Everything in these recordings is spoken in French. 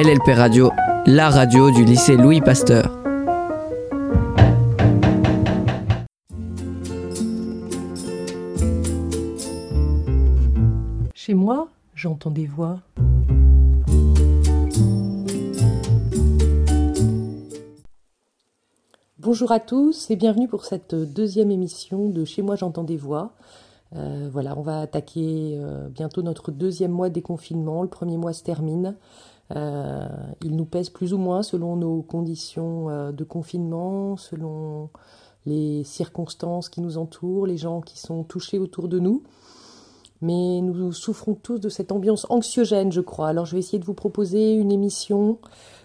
LLP Radio, la radio du lycée Louis Pasteur. Chez moi, j'entends des voix. Bonjour à tous et bienvenue pour cette deuxième émission de Chez moi j'entends des voix. Euh, voilà, on va attaquer euh, bientôt notre deuxième mois de déconfinement. Le premier mois se termine. Euh, il nous pèse plus ou moins selon nos conditions de confinement, selon les circonstances qui nous entourent, les gens qui sont touchés autour de nous. Mais nous souffrons tous de cette ambiance anxiogène, je crois. Alors je vais essayer de vous proposer une émission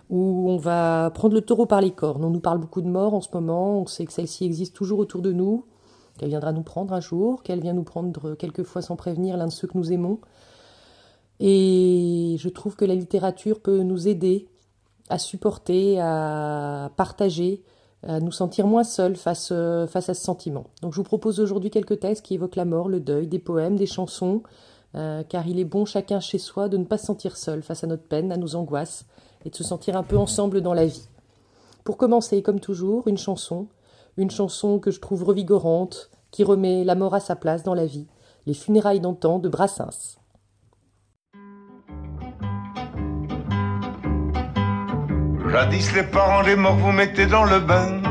où on va prendre le taureau par les cornes. On nous parle beaucoup de mort en ce moment, on sait que celle-ci existe toujours autour de nous qu'elle viendra nous prendre un jour, qu'elle vient nous prendre quelquefois sans prévenir l'un de ceux que nous aimons. Et je trouve que la littérature peut nous aider à supporter, à partager, à nous sentir moins seuls face, face à ce sentiment. Donc je vous propose aujourd'hui quelques textes qui évoquent la mort, le deuil, des poèmes, des chansons, euh, car il est bon chacun chez soi de ne pas se sentir seul face à notre peine, à nos angoisses, et de se sentir un peu ensemble dans la vie. Pour commencer, comme toujours, une chanson, une chanson que je trouve revigorante, qui remet la mort à sa place dans la vie, les funérailles d'antan de Brassens. Jadis les parents des morts vous mettaient dans le bain.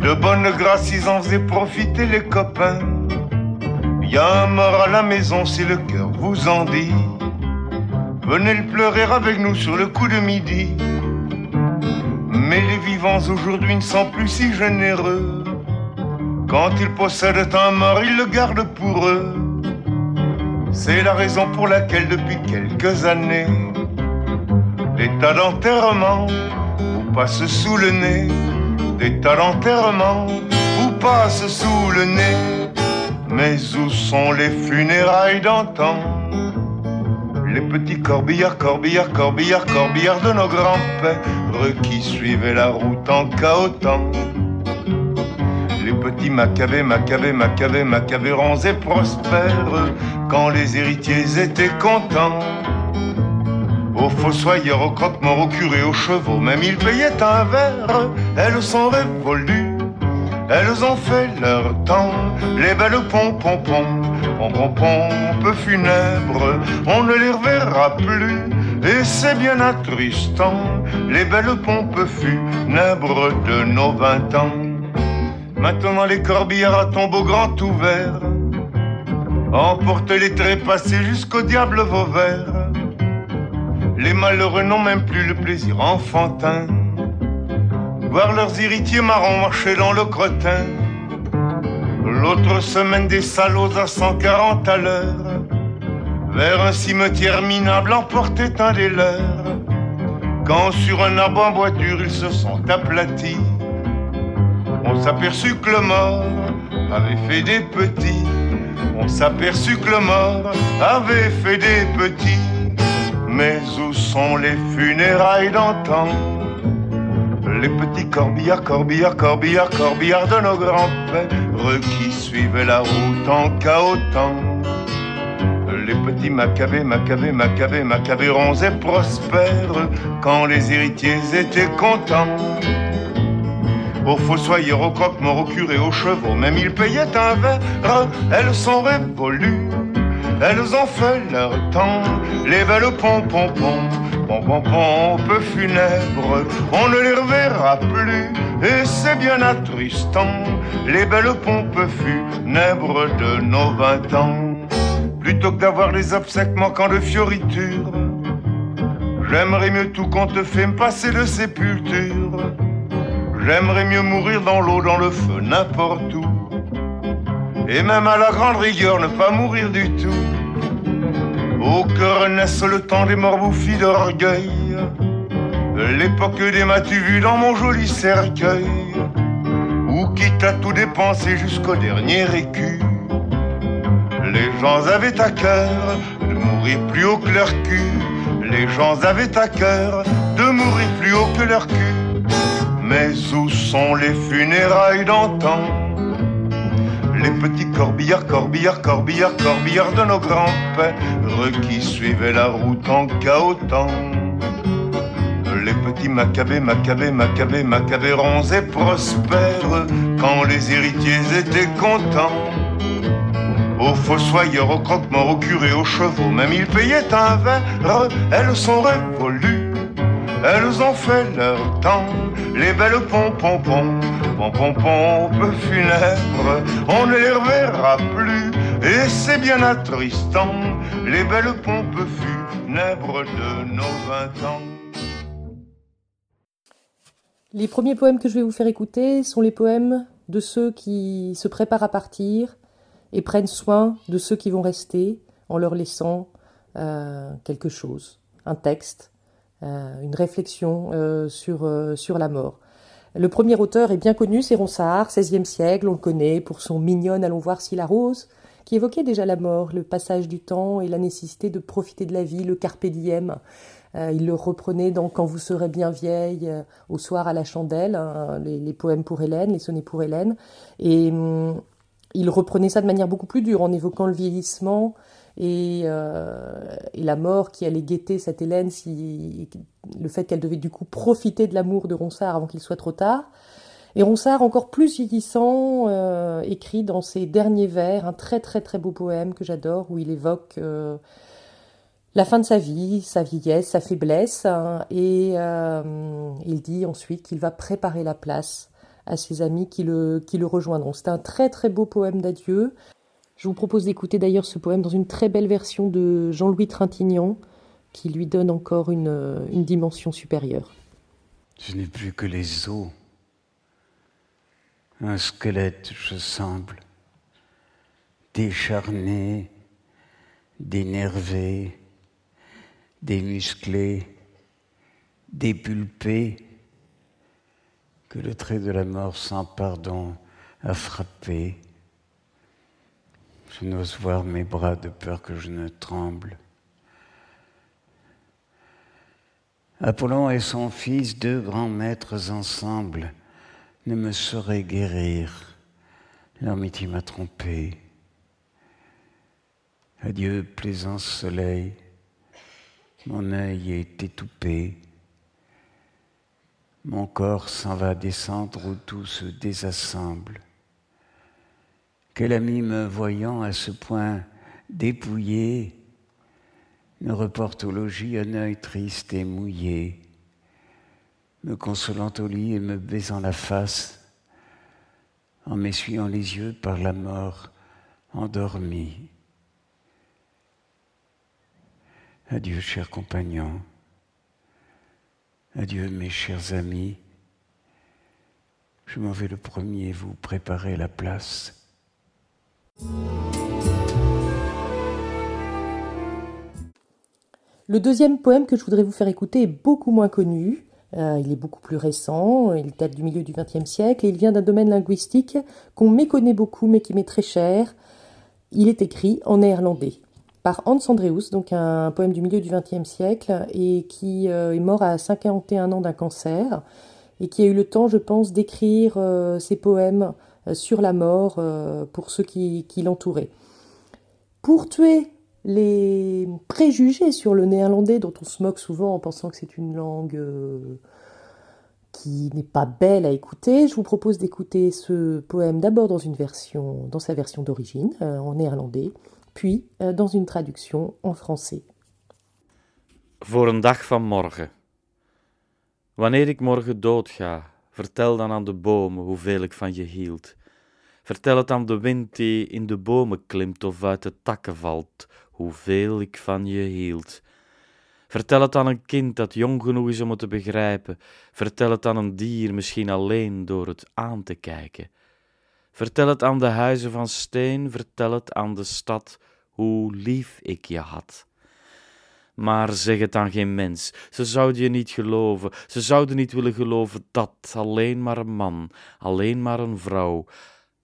De bonne grâce ils en faisaient profiter les copains. Y a un mort à la maison si le cœur vous en dit. Venez le pleurer avec nous sur le coup de midi. Mais les vivants aujourd'hui ne sont plus si généreux. Quand ils possèdent un mort, ils le gardent pour eux. C'est la raison pour laquelle depuis quelques années, des tas d'enterrements vous passent sous le nez. Des tas d'enterrements vous passent sous le nez. Mais où sont les funérailles d'antan? Les petits corbillards, corbillards, corbillards, corbillards de nos grands-pères qui suivaient la route en cahotant. Les petits macabées, macabées, macabées, macabérons et prospères quand les héritiers étaient contents. Aux fossoyeurs, aux croque-morts, aux curés, aux chevaux, même ils payaient un verre, elles sont révolues. Elles ont fait leur temps, les belles pom-pom-pom, pom-pom-pom, funèbres, on ne les reverra plus. Et c'est bien attristant, les belles pompes funèbres de nos vingt ans. Maintenant les corbillards à tombeau grand ouvert, emportent les trépassés jusqu'au diable Vauvert. Les malheureux n'ont même plus le plaisir enfantin voir leurs héritiers marrons marcher dans le crottin. L'autre semaine des salauds à 140 à l'heure, vers un cimetière minable emportait un des leurs. Quand sur un arbre en voiture ils se sont aplatis, on s'aperçut que le mort avait fait des petits. On s'aperçut que le mort avait fait des petits. Mais où sont les funérailles d'antan? Les petits corbillards, corbillards, corbillards, corbillards de nos grands-pères qui suivaient la route en cahotant. Les petits macabés, macabés, macabés, macabérons et prospères quand les héritiers étaient contents. Aux fossoyeurs, aux croque-morts, aux curés, aux chevaux, même ils payaient un verre, elles sont révolues, elles ont fait leur temps, les belles pom-pom-pom Pom, pompe funèbre, on ne les reverra plus, et c'est bien attristant, les belles pompes funèbres de nos vingt ans. Plutôt que d'avoir les obsèques manquant de fioritures, j'aimerais mieux tout qu'on te fait me passer de sépulture. J'aimerais mieux mourir dans l'eau, dans le feu, n'importe où. Et même à la grande rigueur, ne pas mourir du tout. Au cœur naisse le temps des morts bouffis d'orgueil. L'époque des m'as-tu vu dans mon joli cercueil Où quitte à tout dépenser jusqu'au dernier écu Les gens avaient à cœur de mourir plus haut que leur cul Les gens avaient à cœur de mourir plus haut que leur cul Mais où sont les funérailles d'antan? Les petits corbillards, corbillards, corbillards, corbillards de nos grands-pères qui suivaient la route en cahotant. les petits Maccabées, Maccabées, Maccabées, Maccabérons et prospères quand les héritiers étaient contents. Aux fossoyeurs, aux croque-morts, aux curés, aux chevaux, même ils payaient un verre, elles sont révolues. Elles ont fait leur temps, les belles pompons, pompons, pompes funèbres, on ne les reverra plus, et c'est bien attristant, les belles pompes funèbres de nos vingt ans. Les premiers poèmes que je vais vous faire écouter sont les poèmes de ceux qui se préparent à partir et prennent soin de ceux qui vont rester en leur laissant euh, quelque chose, un texte, euh, une réflexion euh, sur la mort. Le premier auteur est bien connu, c'est Ronsard, XVIe siècle, on le connaît pour son mignonne Allons voir si la rose, qui évoquait déjà la mort, le passage du temps et la nécessité de profiter de la vie, le carpe diem. Euh, il le reprenait dans Quand vous serez bien vieille, euh, au soir à la chandelle, hein, les, poèmes pour Hélène, les sonnets pour Hélène. Et hum, il reprenait ça de manière beaucoup plus dure, en évoquant le vieillissement et, euh, la mort qui allait guetter cette Hélène, le fait qu'elle devait du coup profiter de l'amour de Ronsard avant qu'il soit trop tard. Et Ronsard, encore plus vieillissant, écrit dans ses derniers vers un très très très beau poème que j'adore, où il évoque la fin de sa vie, sa vieillesse, sa faiblesse, hein, et euh, il dit ensuite qu'il va préparer la place à ses amis qui le, qui le rejoindront. C'est un très très beau poème d'adieu. Je vous propose d'écouter d'ailleurs ce poème dans une très belle version de Jean-Louis Trintignant, qui lui donne encore une, une dimension supérieure. Je n'ai plus que les os, un squelette, je semble, décharné, dénervé, démusclé, dépulpé, que le trait de la mort sans pardon a frappé. Je n'ose voir mes bras de peur que je ne tremble. Apollon et son fils, deux grands maîtres ensemble, ne me sauraient guérir. Leur m'a trompé. Adieu, plaisant soleil. Mon œil est étoupé, mon corps s'en va descendre où tout se désassemble. Quel ami me voyant à ce point dépouillé me reporte au logis un œil triste et mouillé, me consolant au lit et me baisant la face, en m'essuyant les yeux par la mort endormie. Adieu, chers compagnons. Adieu, mes chers amis. Je m'en vais le premier vous préparer la place. Le deuxième poème que je voudrais vous faire écouter est beaucoup moins connu. Euh, il est beaucoup plus récent, il date du milieu du XXe siècle et il vient d'un domaine linguistique qu'on méconnaît beaucoup mais qui m'est très cher. Il est écrit en néerlandais par Hans Andreus, donc un poème du milieu du XXe siècle, et qui euh, est mort à 51 ans d'un cancer, et qui a eu le temps, je pense, d'écrire euh, ses poèmes sur la mort pour ceux qui, l'entouraient. Pour tuer les préjugés sur le néerlandais, dont on se moque souvent en pensant que c'est une langue qui n'est pas belle à écouter, je vous propose d'écouter ce poème d'abord dans sa version d'origine, en néerlandais, puis euh, dans une traduction en français. Voor een dag van morgen. Wanneer ik morgen doodga, vertel dan aan de bomen hoeveel ik van je hield. Vertel het aan de wind die in de bomen klimt of uit de takken valt, hoeveel ik van je hield. Vertel het aan een kind dat jong genoeg is om het te begrijpen. Vertel het aan een dier, misschien alleen door het aan te kijken. Vertel het aan de huizen van steen, vertel het aan de stad, hoe lief ik je had. Maar zeg het aan geen mens, ze zouden je niet geloven, ze zouden niet willen geloven dat alleen maar een man, alleen maar een vrouw,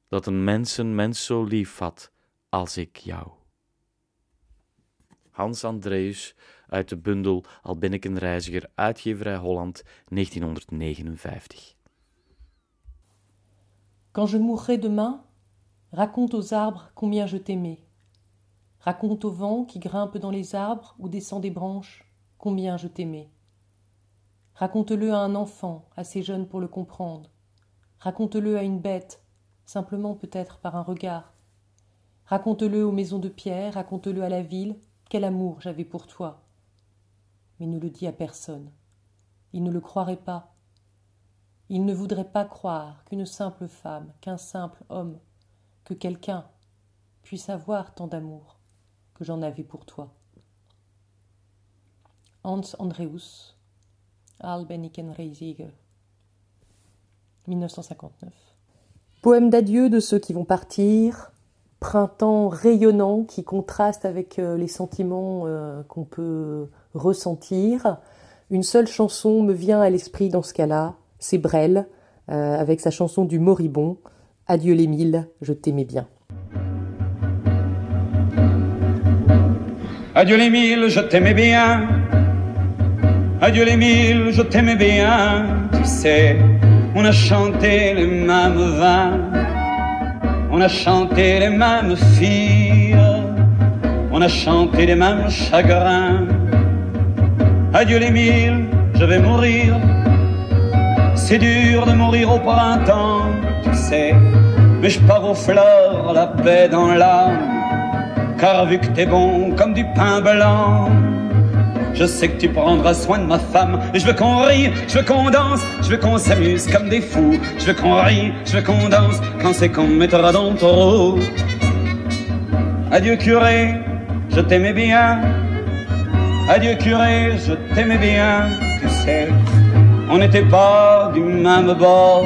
dat een mens een mens zo lief had als ik jou. Hans Andreus uit de bundel Al ben ik een reiziger, uitgeverij Holland, 1959. Quand je mourrai demain, raconte aux arbres combien je t'aimais. Raconte au vent qui grimpe dans les arbres ou descend des branches combien je t'aimais. Raconte-le à un enfant, assez jeune pour le comprendre. Raconte-le à une bête, simplement peut-être par un regard. Raconte-le aux maisons de pierre, raconte-le à la ville, quel amour j'avais pour toi. Mais ne le dis à personne. Il ne le croirait pas. Il ne voudrait pas croire qu'une simple femme, qu'un simple homme, que quelqu'un puisse avoir tant d'amour j'en avais pour toi. Hans Andreus, Albenikenreisige, 1959. Poème d'adieu de ceux qui vont partir, printemps rayonnant qui contraste avec euh, les sentiments euh, qu'on peut ressentir. Une seule chanson me vient à l'esprit dans ce cas-là, c'est Brel, euh, avec sa chanson du moribond, Adieu les mille, je t'aimais bien. Adieu les mille, je t'aimais bien. Adieu les mille, je t'aimais bien. Tu sais, on a chanté les mêmes vins. On a chanté les mêmes filles. On a chanté les mêmes chagrins. Adieu les mille, je vais mourir. C'est dur de mourir au printemps, tu sais. Mais je pars aux fleurs, la paix dans l'âme car vu que t'es bon comme du pain blanc, je sais que tu prendras soin de ma femme. Et je veux qu'on rie, je veux qu'on danse, je veux qu'on s'amuse comme des fous. Je veux qu'on rie, je veux qu'on danse quand c'est qu'on mettra dans le taureau. Adieu curé, je t'aimais bien. Adieu curé, je t'aimais bien. Tu sais, on n'était pas du même bord,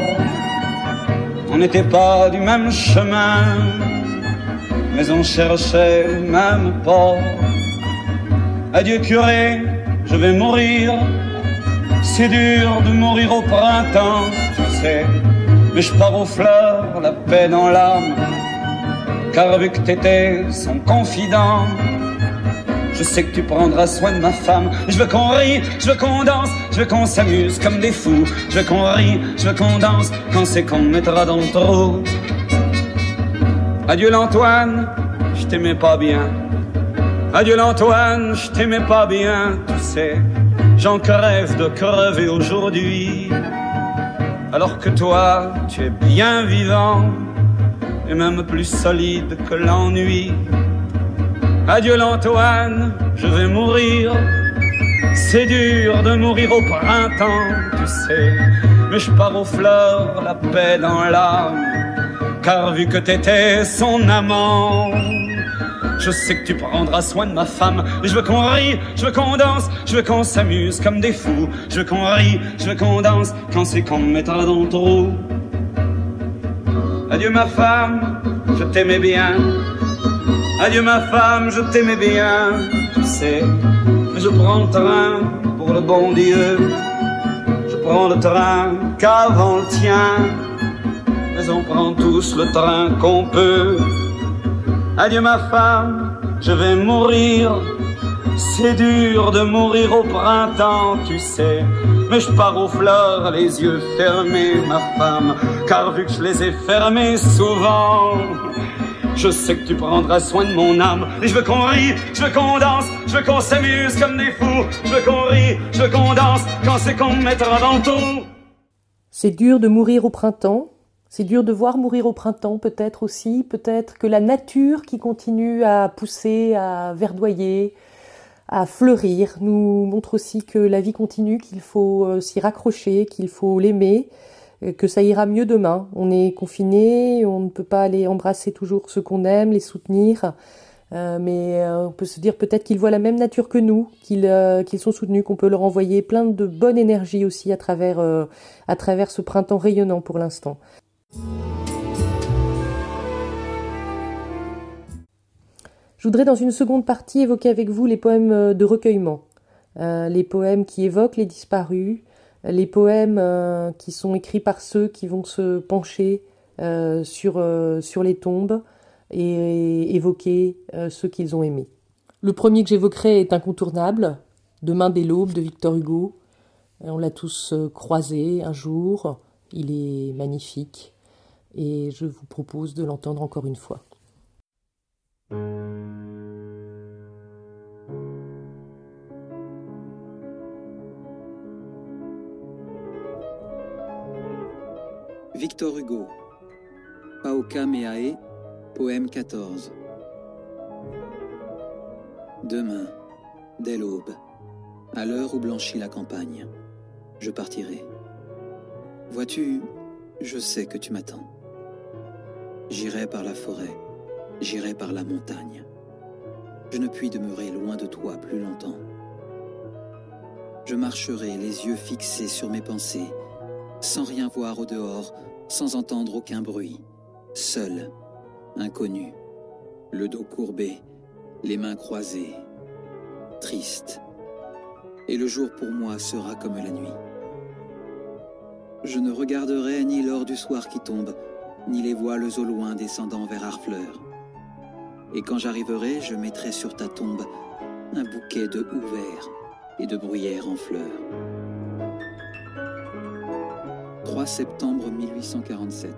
on n'était pas du même chemin mais on cherchait même port. Adieu curé, je vais mourir. C'est dur de mourir au printemps, tu sais. Mais je pars aux fleurs, la paix dans l'âme. Car vu que t'étais son confident, je sais que tu prendras soin de ma femme. Je veux qu'on rie, je veux qu'on danse, je veux qu'on s'amuse comme des fous. Je veux qu'on rie, je veux qu'on danse quand c'est qu'on mettra dans le trou. Adieu l'Antoine, je t'aimais pas bien. Adieu l'Antoine, je t'aimais pas bien, tu sais. J'en crève de crever aujourd'hui. Alors que toi, tu es bien vivant et même plus solide que l'ennui. Adieu l'Antoine, je vais mourir. C'est dur de mourir au printemps, tu sais. Mais je pars aux fleurs, la paix dans l'âme car vu que t'étais son amant, je sais que tu prendras soin de ma femme. Je veux qu'on rie, je veux qu'on danse, je veux qu'on s'amuse comme des fous. Je veux qu'on rie, je veux qu'on danse quand c'est qu'on me mettra dans le trou. Adieu ma femme, je t'aimais bien. Adieu ma femme, je t'aimais bien. Tu sais, je prends le train pour le bon Dieu. Je prends le train qu'avant le tien mais on prend tous le train qu'on peut. Adieu ma femme, je vais mourir. C'est dur de mourir au printemps, tu sais. Mais je pars aux fleurs, les yeux fermés, ma femme. Car vu que je les ai fermés souvent, je sais que tu prendras soin de mon âme. Et je veux qu'on rie, je veux qu'on danse, je veux qu'on s'amuse comme des fous. Je veux qu'on rie, je veux qu'on danse quand c'est qu'on me mettra dans trou. C'est dur de mourir au printemps, c'est dur de voir mourir au printemps, peut-être aussi, peut-être que la nature qui continue à pousser, à verdoyer, à fleurir, nous montre aussi que la vie continue, qu'il faut euh, s'y raccrocher, qu'il faut l'aimer, euh, que ça ira mieux demain. On est confiné, on ne peut pas aller embrasser toujours ceux qu'on aime, les soutenir, euh, mais on peut se dire peut-être qu'ils voient la même nature que nous, qu'ils sont soutenus, qu'on peut leur envoyer plein de bonne énergie aussi à travers, à travers ce printemps rayonnant pour l'instant. Je voudrais dans une seconde partie évoquer avec vous les poèmes euh, de recueillement, euh, les poèmes qui évoquent les disparus, les poèmes euh, qui sont écrits par ceux qui vont se pencher sur, les tombes et, évoquer ceux qu'ils ont aimés. Le premier que j'évoquerai est incontournable, Demain des l'aube de Victor Hugo. On l'a tous croisé un jour, il est magnifique et je vous propose de l'entendre encore une fois. Victor Hugo, Paoka Meae, poème 14. Demain, dès l'aube, à l'heure où blanchit la campagne, je partirai. Vois-tu, je sais que tu m'attends. J'irai par la forêt, j'irai par la montagne. Je ne puis demeurer loin de toi plus longtemps. Je marcherai les yeux fixés sur mes pensées, sans rien voir au dehors, sans entendre aucun bruit, seul, inconnu, le dos courbé, les mains croisées, triste. Et le jour pour moi sera comme la nuit. Je ne regarderai ni l'or du soir qui tombe, ni les voiles au loin descendant vers Harfleur. Et quand j'arriverai, je mettrai sur ta tombe un bouquet de houx verts et de bruyères en fleurs. 3 septembre 1847.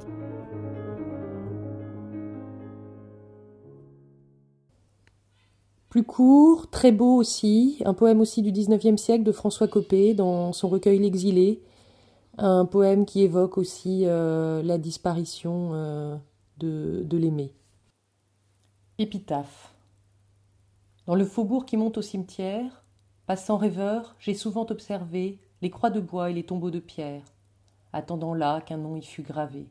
Plus court, très beau aussi, un poème aussi du XIXe siècle de François Copé dans son recueil L'exilé, un poème qui évoque aussi euh, la disparition euh, de, l'aimé. Épitaphe. Dans le faubourg qui monte au cimetière, passant rêveur, j'ai souvent observé les croix de bois et les tombeaux de pierre, attendant là qu'un nom y fût gravé.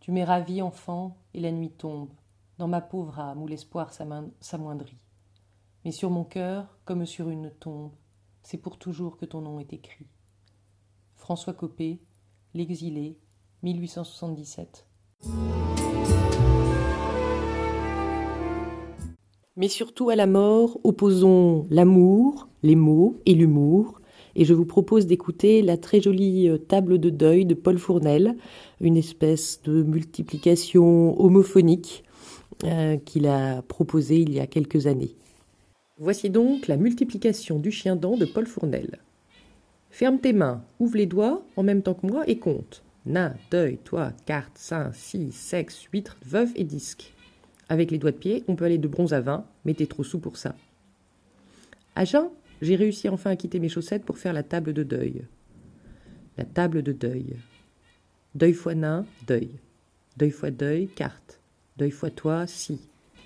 Tu m'es ravi, enfant, et la nuit tombe, dans ma pauvre âme où l'espoir s'amoindrit. Mais sur mon cœur, comme sur une tombe, c'est pour toujours que ton nom est écrit. François Copé, L'exilé, 1877. Mais surtout à la mort, opposons l'amour, les mots et l'humour. Et je vous propose d'écouter la très jolie euh, table de deuil de Paul Fournel, une espèce de multiplication homophonique euh, qu'il a proposée il y a quelques années. Voici donc la multiplication du chien dent de Paul Fournel. Ferme tes mains, ouvre les doigts en même temps que moi et compte. Nain, deuil, toi, carte, sein, scie, sexe, huître, veuve et disque. Avec les doigts de pied, on peut aller de bronze à 20, mais t'es trop sous pour ça. À jeun, j'ai réussi enfin à quitter mes chaussettes pour faire la table de deuil. La table de deuil. Deuil fois nain, deuil. Deuil fois deuil, carte. Deuil fois toi, scie.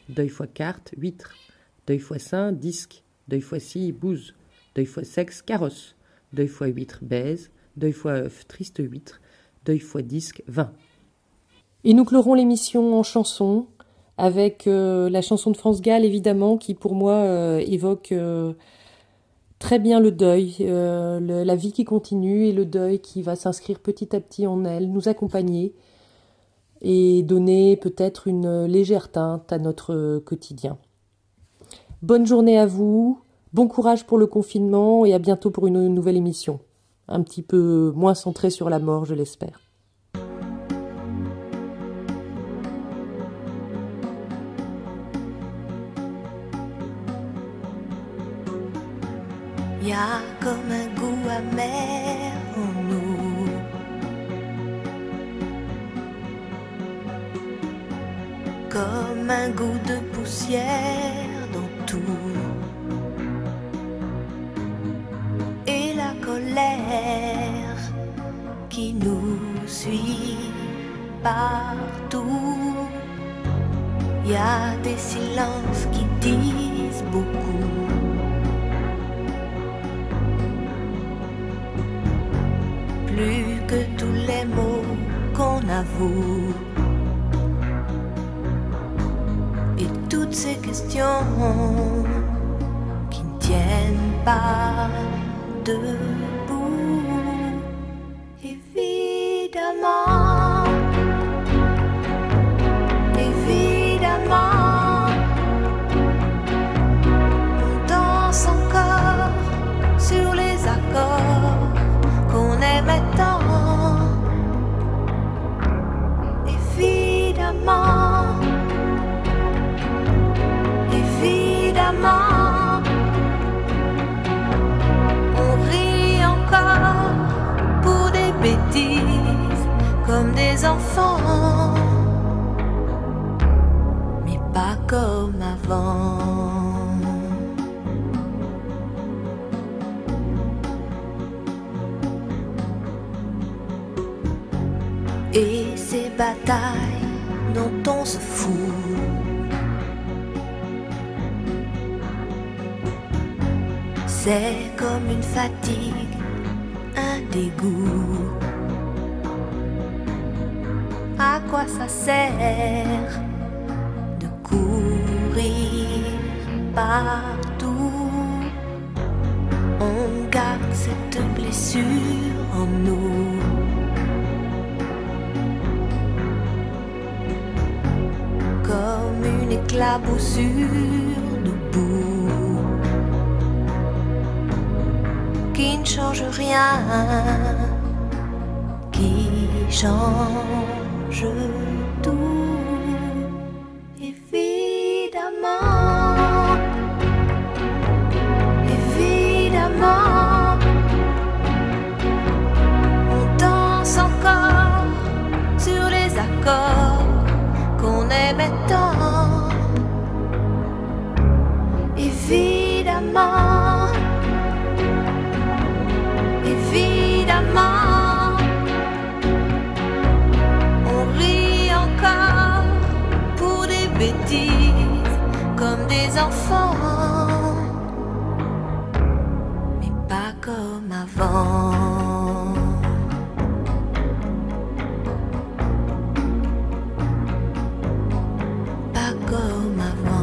Deuil fois carte, huître. Deuil fois sein, disque. Deuil fois scie, bouse. Deuil fois sexe, carrosse. Deuil fois huître, baise. Deuil fois œuf, triste huître. Deuil fois disque, vin. Et nous clorons l'émission en chanson, avec euh, la chanson de France Gall évidemment qui pour moi euh, évoque euh, très bien le deuil, la vie qui continue et le deuil qui va s'inscrire petit à petit en elle, nous accompagner et donner peut-être une légère teinte à notre quotidien. Bonne journée à vous, bon courage pour le confinement et à bientôt pour une nouvelle émission, un petit peu moins centrée sur la mort je l'espère. a comme un goût amer en nous. Comme un goût de poussière la colère qui nous suit partout. Y a des silences qui disent beaucoup. plus que tous les mots qu'on avoue. Et toutes ces questions qui ne tiennent pas debout. Évidemment, comme des enfants, mais pas comme avant. et ces batailles dont on se fout. C'est comme une fatigue, un dégoût. Quoi ça sert de courir partout On garde cette blessure en nous. Comme une éclaboussure de boue qui ne change rien, qui change tout. Évidemment, bêtises comme des enfants, mais pas comme avant. Pas comme avant.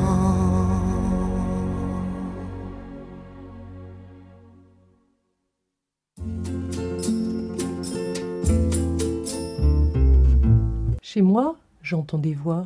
Chez moi, j'entends des voix.